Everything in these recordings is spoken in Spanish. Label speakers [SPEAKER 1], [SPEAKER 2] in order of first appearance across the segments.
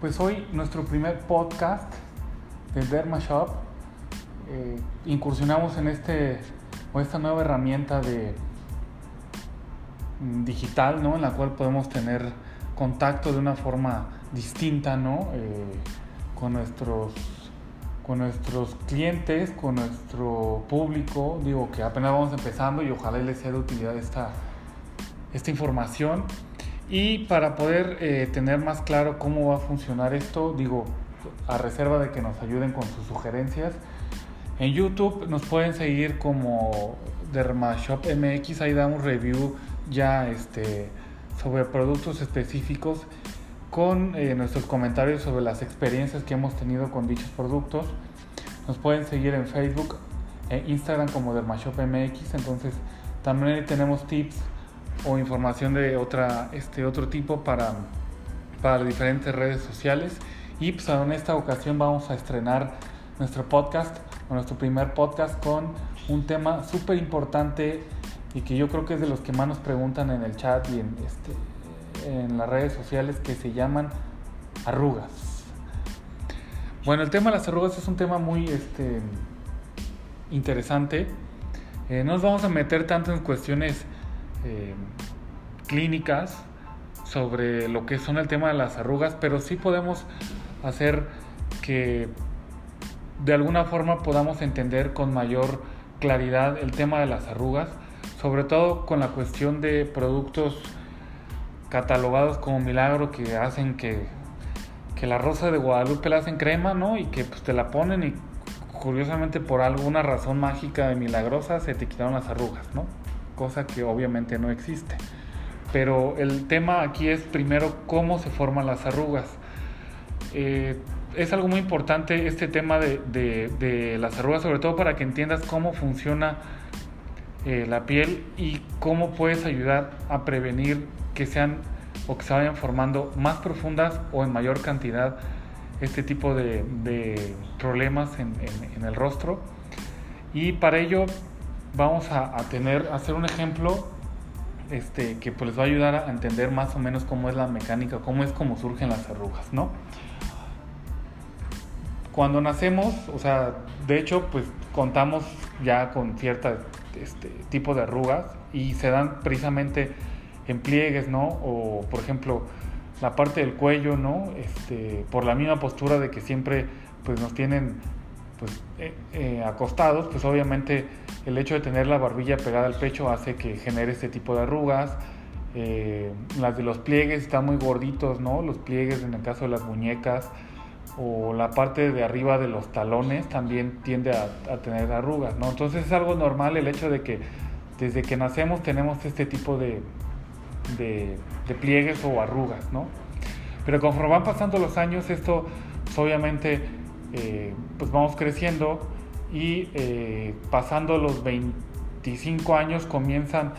[SPEAKER 1] Pues hoy nuestro primer podcast de Derma Shop. Eh, incursionamos en este o esta nueva herramienta de mm, digital, ¿no? En la cual podemos tener contacto de una forma distinta, ¿no? Eh, con nuestros con nuestros clientes, con nuestro público, digo que apenas vamos empezando y ojalá les sea de utilidad esta, esta información. Y para poder eh, tener más claro cómo va a funcionar esto, digo, a reserva de que nos ayuden con sus sugerencias, en YouTube nos pueden seguir como Dermashop MX, ahí damos review ya este, sobre productos específicos con eh, nuestros comentarios sobre las experiencias que hemos tenido con dichos productos. Nos pueden seguir en Facebook e Instagram como Dermashop MX, entonces también tenemos tips o información de otra, este, otro tipo para, para diferentes redes sociales. Y pues en esta ocasión vamos a estrenar nuestro podcast, o nuestro primer podcast con un tema súper importante y que yo creo que es de los que más nos preguntan en el chat y en, este, en las redes sociales que se llaman arrugas. Bueno, el tema de las arrugas es un tema muy este, interesante. Eh, no nos vamos a meter tanto en cuestiones eh, clínicas sobre lo que son el tema de las arrugas, pero sí podemos hacer que de alguna forma podamos entender con mayor claridad el tema de las arrugas, sobre todo con la cuestión de productos catalogados como milagro que hacen que, que la rosa de Guadalupe la hacen crema, ¿no? Y que pues te la ponen y curiosamente por alguna razón mágica y milagrosa se te quitaron las arrugas, ¿no? Cosa que obviamente no existe. Pero el tema aquí es primero cómo se forman las arrugas. Eh, es algo muy importante este tema de, las arrugas, sobre todo para que entiendas cómo funciona eh, la piel y cómo puedes ayudar a prevenir que sean o que se vayan formando más profundas o en mayor cantidad este tipo de, problemas en, en el rostro. Y para ello vamos a, tener, a hacer un ejemplo este, que pues les va a ayudar a entender más o menos cómo es la mecánica, cómo es cómo surgen las arrugas, ¿no? Cuando nacemos, o sea, de hecho, pues contamos ya con cierto este, tipo de arrugas y se dan precisamente en pliegues, ¿no? O, por ejemplo, la parte del cuello, ¿no? Este, por la misma postura de que siempre pues nos tienen pues, eh, eh, acostados, pues obviamente el hecho de tener la barbilla pegada al pecho hace que genere este tipo de arrugas. Eh, las de los pliegues están muy gorditos, ¿no? Los pliegues en el caso de las muñecas o la parte de arriba de los talones también tiende a, tener arrugas, ¿no? Entonces es algo normal el hecho de que desde que nacemos tenemos este tipo de, pliegues o arrugas, ¿no? Pero conforme van pasando los años, esto pues, obviamente eh, pues vamos creciendo y eh, pasando los 25 años comienzan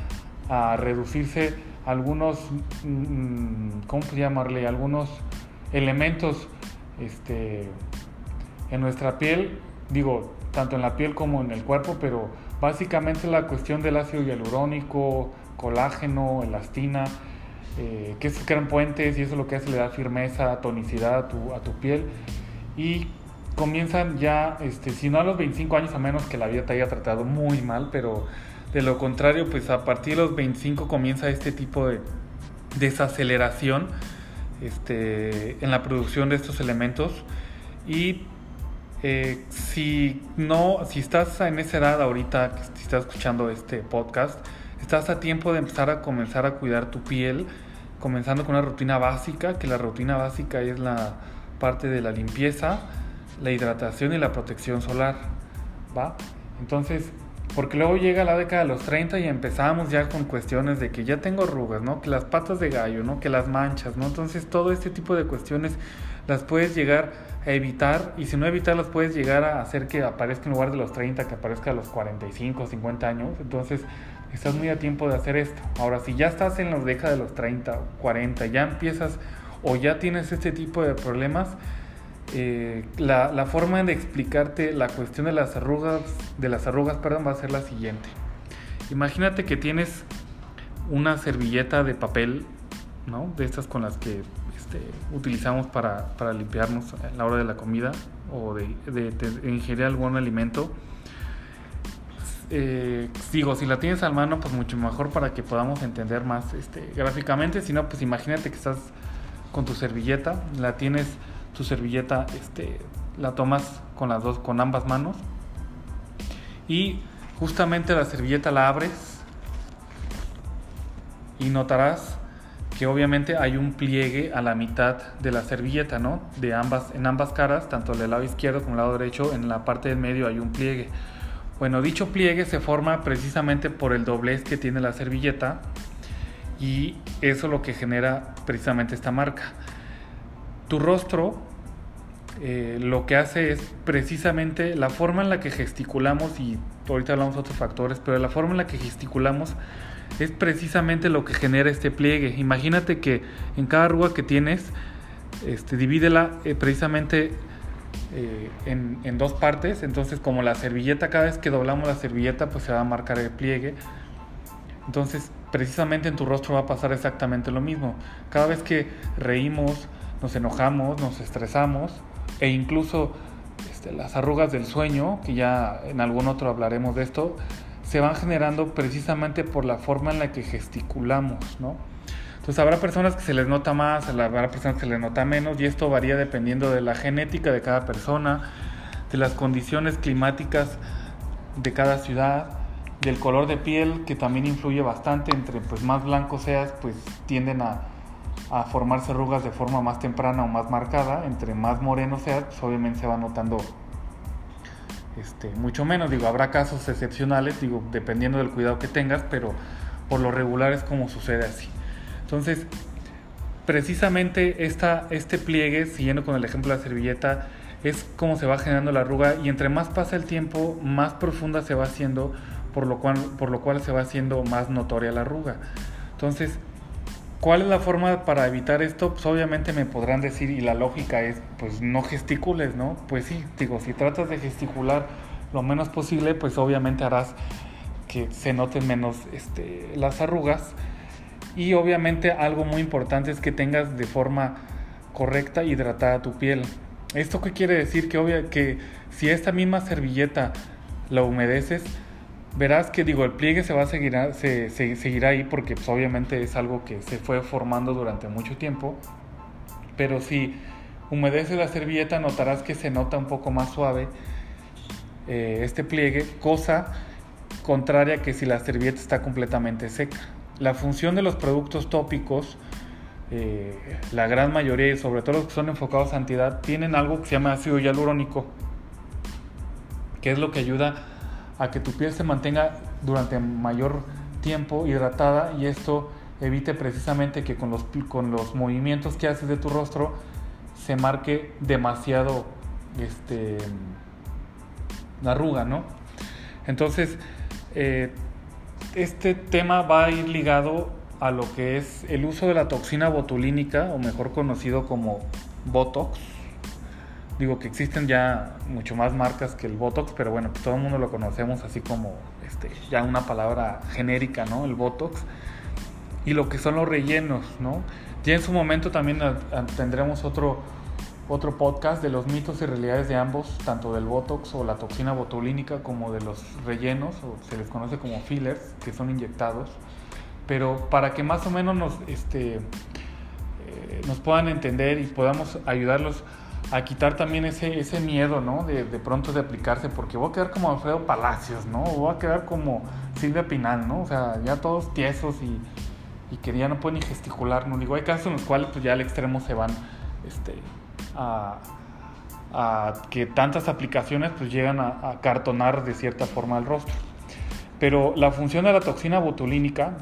[SPEAKER 1] a reducirse algunos, mm, ¿cómo llamarle? Algunos elementos este, en nuestra piel, digo, tanto en la piel como en el cuerpo, pero básicamente la cuestión del ácido hialurónico, colágeno, elastina, eh, que crean puentes y eso es lo que hace le da firmeza, tonicidad a tu, a tu piel. Y comienzan ya, este, si no a los 25 años, a menos que la vida te haya tratado muy mal, pero de lo contrario, pues a partir de los 25 comienza este tipo de desaceleración este, en la producción de estos elementos. Y eh, si no, si estás en esa edad ahorita, si estás escuchando este podcast, estás a tiempo de empezar a comenzar a cuidar tu piel, comenzando con una rutina básica, que la rutina básica es la parte de la limpieza, la hidratación y la protección solar, ¿va? Entonces, porque luego llega la década de los 30 y empezamos ya con cuestiones de que ya tengo arrugas, ¿no? Que las patas de gallo, ¿no? Que las manchas, ¿no? Entonces, todo este tipo de cuestiones las puedes llegar a evitar y si no evitarlas puedes llegar a hacer que aparezca en lugar de los 30, que aparezca a los 45, 50 años. Entonces, estás muy a tiempo de hacer esto. Ahora, si ya estás en la década de los 30, 40, ya empiezas o ya tienes este tipo de problemas, eh, la, forma de explicarte la cuestión de las arrugas, de las arrugas, perdón, va a ser la siguiente. Imagínate que tienes una servilleta de papel, ¿no? De estas con las que este, utilizamos para, para, limpiarnos a la hora de la comida o de, ingerir algún alimento. Eh, digo, si la tienes a mano, pues mucho mejor para que podamos entender más este, gráficamente. Si no, pues imagínate que estás con tu servilleta, la tienes, tu servilleta, este, la tomas con las dos, con ambas manos y justamente la servilleta la abres y notarás que obviamente hay un pliegue a la mitad de la servilleta, ¿no? De ambas, en ambas caras, tanto del lado izquierdo como el lado derecho, en la parte del medio hay un pliegue. Bueno, dicho pliegue se forma precisamente por el doblez que tiene la servilleta y eso es lo que genera precisamente esta marca. Tu rostro eh, lo que hace es precisamente la forma en la que gesticulamos y ahorita hablamos de otros factores, pero la forma en la que gesticulamos es precisamente lo que genera este pliegue. Imagínate que en cada arruga que tienes, este, divídela eh, precisamente eh, en, en, dos partes. Entonces, como la servilleta, cada vez que doblamos la servilleta, pues se va a marcar el pliegue. Entonces, precisamente en tu rostro va a pasar exactamente lo mismo. Cada vez que reímos, nos enojamos, nos estresamos e incluso este, las arrugas del sueño, que ya en algún otro hablaremos de esto, se van generando precisamente por la forma en la que gesticulamos, ¿no? Entonces habrá personas que se les nota más, habrá personas que se les nota menos y esto varía dependiendo de la genética de cada persona, de las condiciones climáticas de cada ciudad, del color de piel que también influye bastante, entre pues más blanco seas pues tienden a, a formarse arrugas de forma más temprana o más marcada, entre más moreno seas pues obviamente se va notando este, mucho menos. Digo, habrá casos excepcionales, digo, dependiendo del cuidado que tengas, pero por lo regular es como sucede así. Entonces, precisamente esta, este pliegue, siguiendo con el ejemplo de la servilleta, es como se va generando la arruga y entre más pasa el tiempo, más profunda se va haciendo, por lo cual, por lo cual se va haciendo más notoria la arruga. Entonces, ¿Cuál es la forma para evitar esto? Pues obviamente me podrán decir, y la lógica es, pues no gesticules, ¿no? Pues sí, digo, si tratas de gesticular lo menos posible, pues obviamente harás que se noten menos este, las arrugas. Y obviamente algo muy importante es que tengas de forma correcta hidratada tu piel. ¿Esto qué quiere decir? Que, obvia, que si esta misma servilleta la humedeces, verás que digo, el pliegue se va a seguir, se, ahí porque pues, obviamente es algo que se fue formando durante mucho tiempo, pero si humedeces la servilleta notarás que se nota un poco más suave eh, este pliegue, cosa contraria que si la servilleta está completamente seca. La función de los productos tópicos, eh, la gran mayoría y sobre todo los que son enfocados a santidad, tienen algo que se llama ácido hialurónico, que es lo que ayuda a que tu piel se mantenga durante mayor tiempo hidratada y esto evite precisamente que con los, con los movimientos que haces de tu rostro se marque demasiado este, la arruga, ¿no? Entonces, eh, este tema va a ir ligado a lo que es el uso de la toxina botulínica, o mejor conocido como Botox, Digo que existen ya mucho más marcas que el Botox, pero bueno, todo el mundo lo conocemos así como este, ya una palabra genérica, ¿no? El Botox. Y lo que son los rellenos, ¿no? Ya en su momento también tendremos otro, otro podcast de los mitos y realidades de ambos, tanto del Botox o la toxina botulínica como de los rellenos, o se les conoce como fillers, que son inyectados. Pero para que más o menos nos, este, eh, nos puedan entender y podamos ayudarlos a quitar también ese, ese miedo, ¿no? De, de, pronto de aplicarse, porque voy a quedar como Alfredo Palacios, ¿no? O voy a quedar como Silvia Pinal, ¿no? O sea, ya todos tiesos y, que ya no pueden ni gesticular, ¿no? Digo, hay casos en los cuales pues ya al extremo se van, este, a, a que tantas aplicaciones pues llegan a, a, cartonar de cierta forma el rostro. Pero la función de la toxina botulínica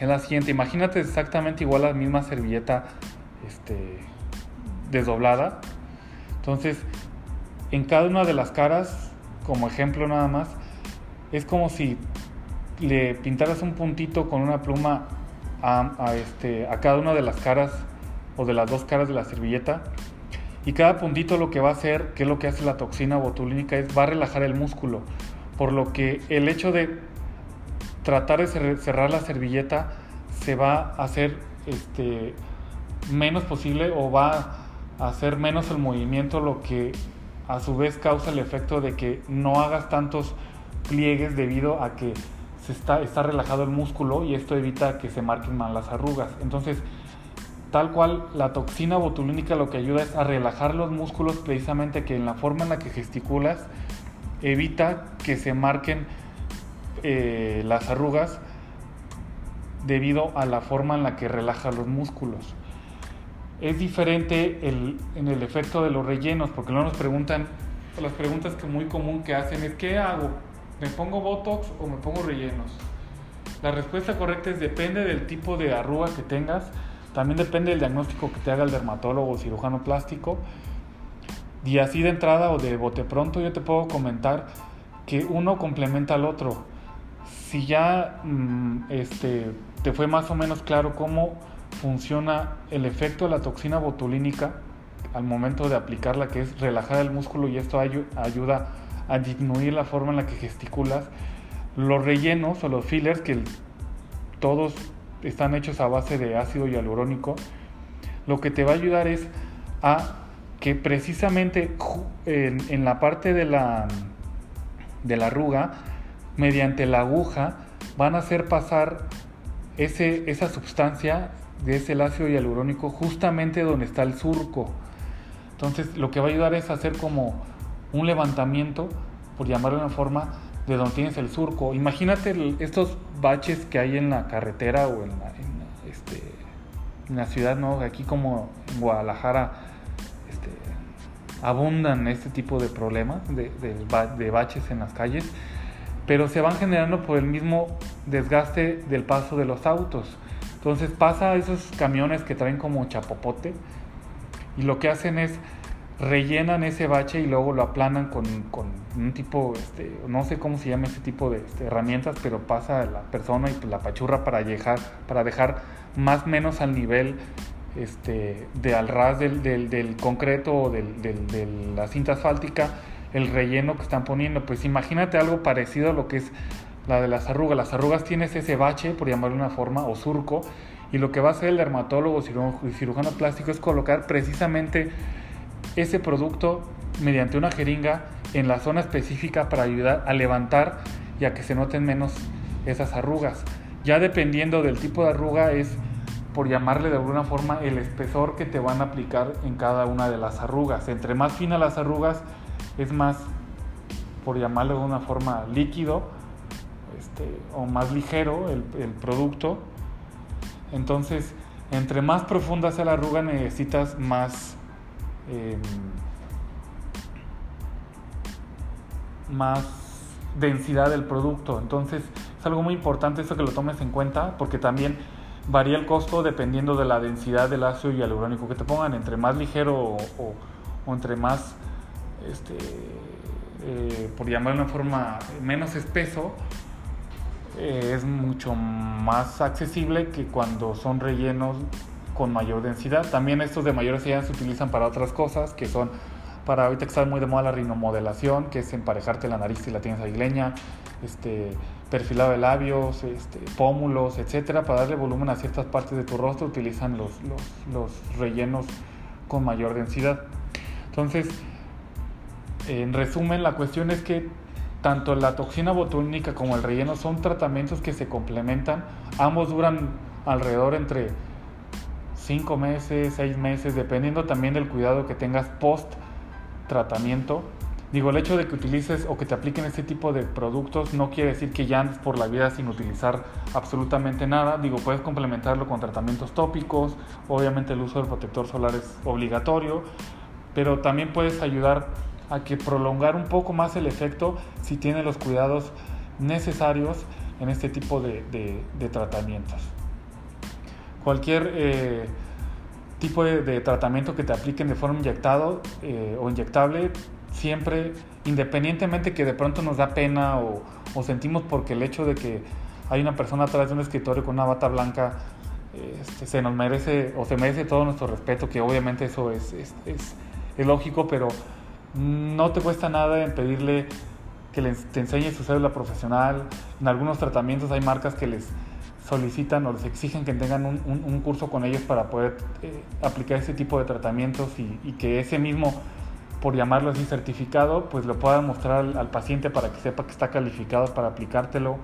[SPEAKER 1] es la siguiente, imagínate exactamente igual la misma servilleta, este desdoblada. Entonces, en cada una de las caras, como ejemplo nada más, es como si le pintaras un puntito con una pluma a, este, a cada una de las caras o de las dos caras de la servilleta. Y cada puntito lo que va a hacer, que es lo que hace la toxina botulínica, es va a relajar el músculo. Por lo que el hecho de tratar de cerrar la servilleta se va a hacer este, menos posible o va hacer menos el movimiento, lo que a su vez causa el efecto de que no hagas tantos pliegues debido a que se está, está relajado el músculo y esto evita que se marquen mal las arrugas. Entonces, tal cual la toxina botulínica lo que ayuda es a relajar los músculos precisamente que en la forma en la que gesticulas evita que se marquen eh, las arrugas debido a la forma en la que relaja los músculos. Es diferente en el efecto de los rellenos, porque no nos preguntan, las preguntas que muy común que hacen es ¿qué hago? ¿Me pongo Botox o me pongo rellenos? La respuesta correcta es depende del tipo de arruga que tengas, también depende del diagnóstico que te haga el dermatólogo o cirujano plástico. Y así de entrada o de bote pronto yo te puedo comentar que uno complementa al otro. Si ya mm, este, te fue más o menos claro cómo funciona el efecto de la toxina botulínica al momento de aplicarla, que es relajar el músculo y esto ayuda a disminuir la forma en la que gesticulas. Los rellenos o los fillers, que todos están hechos a base de ácido hialurónico, lo que te va a ayudar es a que precisamente en, la parte de la, de la arruga, mediante la aguja, van a hacer pasar ese, esa sustancia de ese ácido hialurónico justamente donde está el surco. Entonces lo que va a ayudar es hacer como un levantamiento, por llamarlo de una forma, de donde tienes el surco. Imagínate estos baches que hay en la carretera o en la, este, ciudad, ¿no? Aquí como en Guadalajara este, abundan este tipo de problemas, de baches en las calles, pero se van generando por el mismo desgaste del paso de los autos. Entonces pasa a esos camiones que traen como chapopote y lo que hacen es rellenan ese bache y luego lo aplanan con, un tipo, este, no sé cómo se llama ese tipo de este, herramientas, pero pasa la persona y pues, la pachurra para dejar, para dejar más o menos al nivel este, de al ras del, del, concreto o del, de la cinta asfáltica el relleno que están poniendo. Pues imagínate algo parecido a lo que es la de las arrugas. Las arrugas tienes ese bache, por llamarlo una forma, o surco, y lo que va a hacer el dermatólogo y cirujano plástico es colocar precisamente ese producto mediante una jeringa en la zona específica para ayudar a levantar y a que se noten menos esas arrugas. Ya dependiendo del tipo de arruga es, por llamarle de alguna forma, el espesor que te van a aplicar en cada una de las arrugas. Entre más finas las arrugas, es más, por llamarlo de una forma, líquido este, o más ligero el, producto. Entonces, entre más profunda sea la arruga, necesitas más Em, más densidad del producto. Entonces es algo muy importante eso que lo tomes en cuenta porque también varía el costo dependiendo de la densidad del ácido hialurónico que te pongan. Entre más ligero o, entre más, este, eh, por llamarlo de una forma, menos espeso, eh, es mucho más accesible que cuando son rellenos con mayor densidad. También estos de mayor densidad se utilizan para otras cosas, que son para ahorita que está muy de moda la rinomodelación, que es emparejarte la nariz si la tienes aguileña, este, perfilado de labios, este, pómulos, etcétera, para darle volumen a ciertas partes de tu rostro utilizan los, los rellenos con mayor densidad. Entonces, en resumen, la cuestión es que tanto la toxina botulínica como el relleno son tratamientos que se complementan. Ambos duran alrededor entre cinco meses, seis meses, dependiendo también del cuidado que tengas post tratamiento. Digo, el hecho de que utilices o que te apliquen este tipo de productos no quiere decir que ya andes por la vida sin utilizar absolutamente nada. Digo, puedes complementarlo con tratamientos tópicos, obviamente el uso del protector solar es obligatorio, pero también puedes ayudar a que prolongar un poco más el efecto si tienes los cuidados necesarios en este tipo de, de tratamientos. Cualquier eh, tipo de, tratamiento que te apliquen de forma inyectado eh, o inyectable, siempre, independientemente que de pronto nos da pena o, sentimos porque el hecho de que hay una persona atrás de un escritorio con una bata blanca, este, se nos merece o se merece todo nuestro respeto, que obviamente eso es, es, es, lógico, pero no te cuesta nada en pedirle que te enseñe su cédula profesional. En algunos tratamientos hay marcas que les solicitan o les exigen que tengan un, curso con ellos para poder eh, aplicar ese tipo de tratamientos y, que ese mismo, por llamarlo así, certificado, pues lo puedan mostrar al, paciente para que sepa que está calificado para aplicártelo.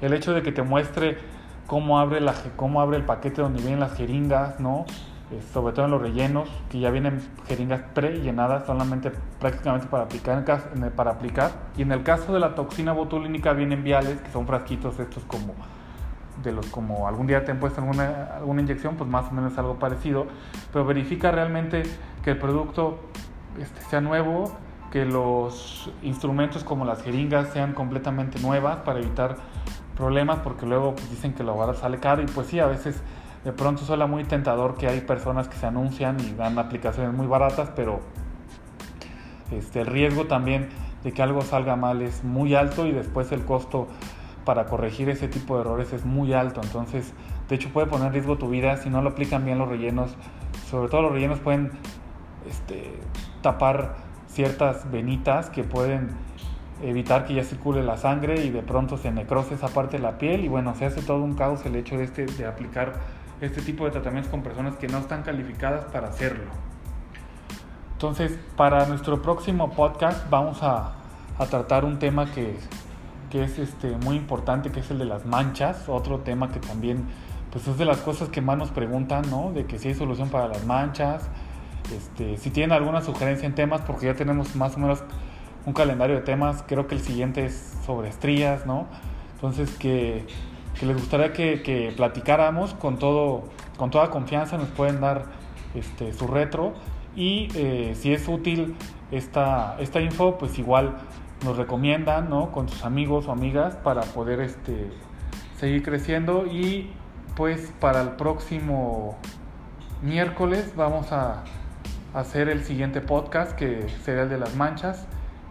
[SPEAKER 1] El hecho de que te muestre cómo abre, la, cómo abre el paquete donde vienen las jeringas, ¿no? Eh, sobre todo en los rellenos, que ya vienen jeringas pre-llenadas solamente prácticamente para aplicar, para aplicar. Y en el caso de la toxina botulínica vienen viales, que son frasquitos estos como de los como algún día te han puesto alguna, alguna inyección, pues más o menos algo parecido, pero verifica realmente que el producto este, sea nuevo, que los instrumentos como las jeringas sean completamente nuevas para evitar problemas, porque luego pues, dicen que la hogar sale caro y pues sí, a veces de pronto suena muy tentador que hay personas que se anuncian y dan aplicaciones muy baratas, pero este, el riesgo también de que algo salga mal es muy alto y después el costo para corregir ese tipo de errores es muy alto. Entonces, de hecho puede poner riesgo tu vida si no lo aplican bien los rellenos. Sobre todo los rellenos pueden este, tapar ciertas venitas que pueden evitar que ya circule la sangre y de pronto se necrose esa parte de la piel y bueno, se hace todo un caos el hecho de, este, de aplicar este tipo de tratamientos con personas que no están calificadas para hacerlo. Entonces, para nuestro próximo podcast vamos a, a tratar un tema que que es este, muy importante, que es el de las manchas, otro tema que también pues es de las cosas que más nos preguntan, ¿no? De que si hay solución para las manchas, este, si tienen alguna sugerencia en temas, porque ya tenemos más o menos un calendario de temas, creo que el siguiente es sobre estrías, ¿no? Entonces que, que les gustaría que, platicáramos con, todo, con toda confianza, nos pueden dar este, su retro. Y eh, si es útil esta, esta info, pues igual nos recomiendan, ¿no? Con sus amigos o amigas para poder este, seguir creciendo. Y pues para el próximo miércoles vamos a hacer el siguiente podcast que será el de las manchas.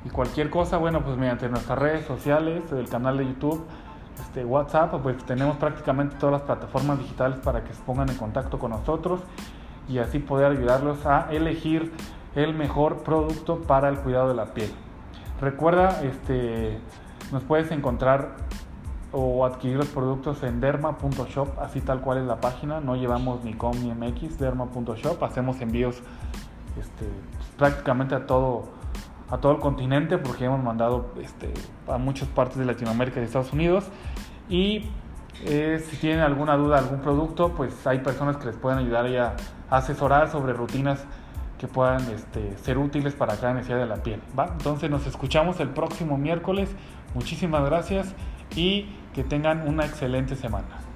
[SPEAKER 1] Y cualquier cosa, bueno, pues mediante nuestras redes sociales, el canal de YouTube, este, WhatsApp, pues tenemos prácticamente todas las plataformas digitales para que se pongan en contacto con nosotros y así poder ayudarlos a elegir el mejor producto para el cuidado de la piel. Recuerda, este, nos puedes encontrar o adquirir los productos en derma.shop, así tal cual es la página, no llevamos ni com ni mx, derma.shop, hacemos envíos este, prácticamente a todo, a todo el continente porque hemos mandado este, a muchas partes de Latinoamérica y Estados Unidos y eh, si tienen alguna duda, algún producto, pues hay personas que les pueden ayudar a asesorar sobre rutinas que puedan este, ser útiles para cada necesidad de la piel. ¿va? Entonces nos escuchamos el próximo miércoles. Muchísimas gracias y que tengan una excelente semana.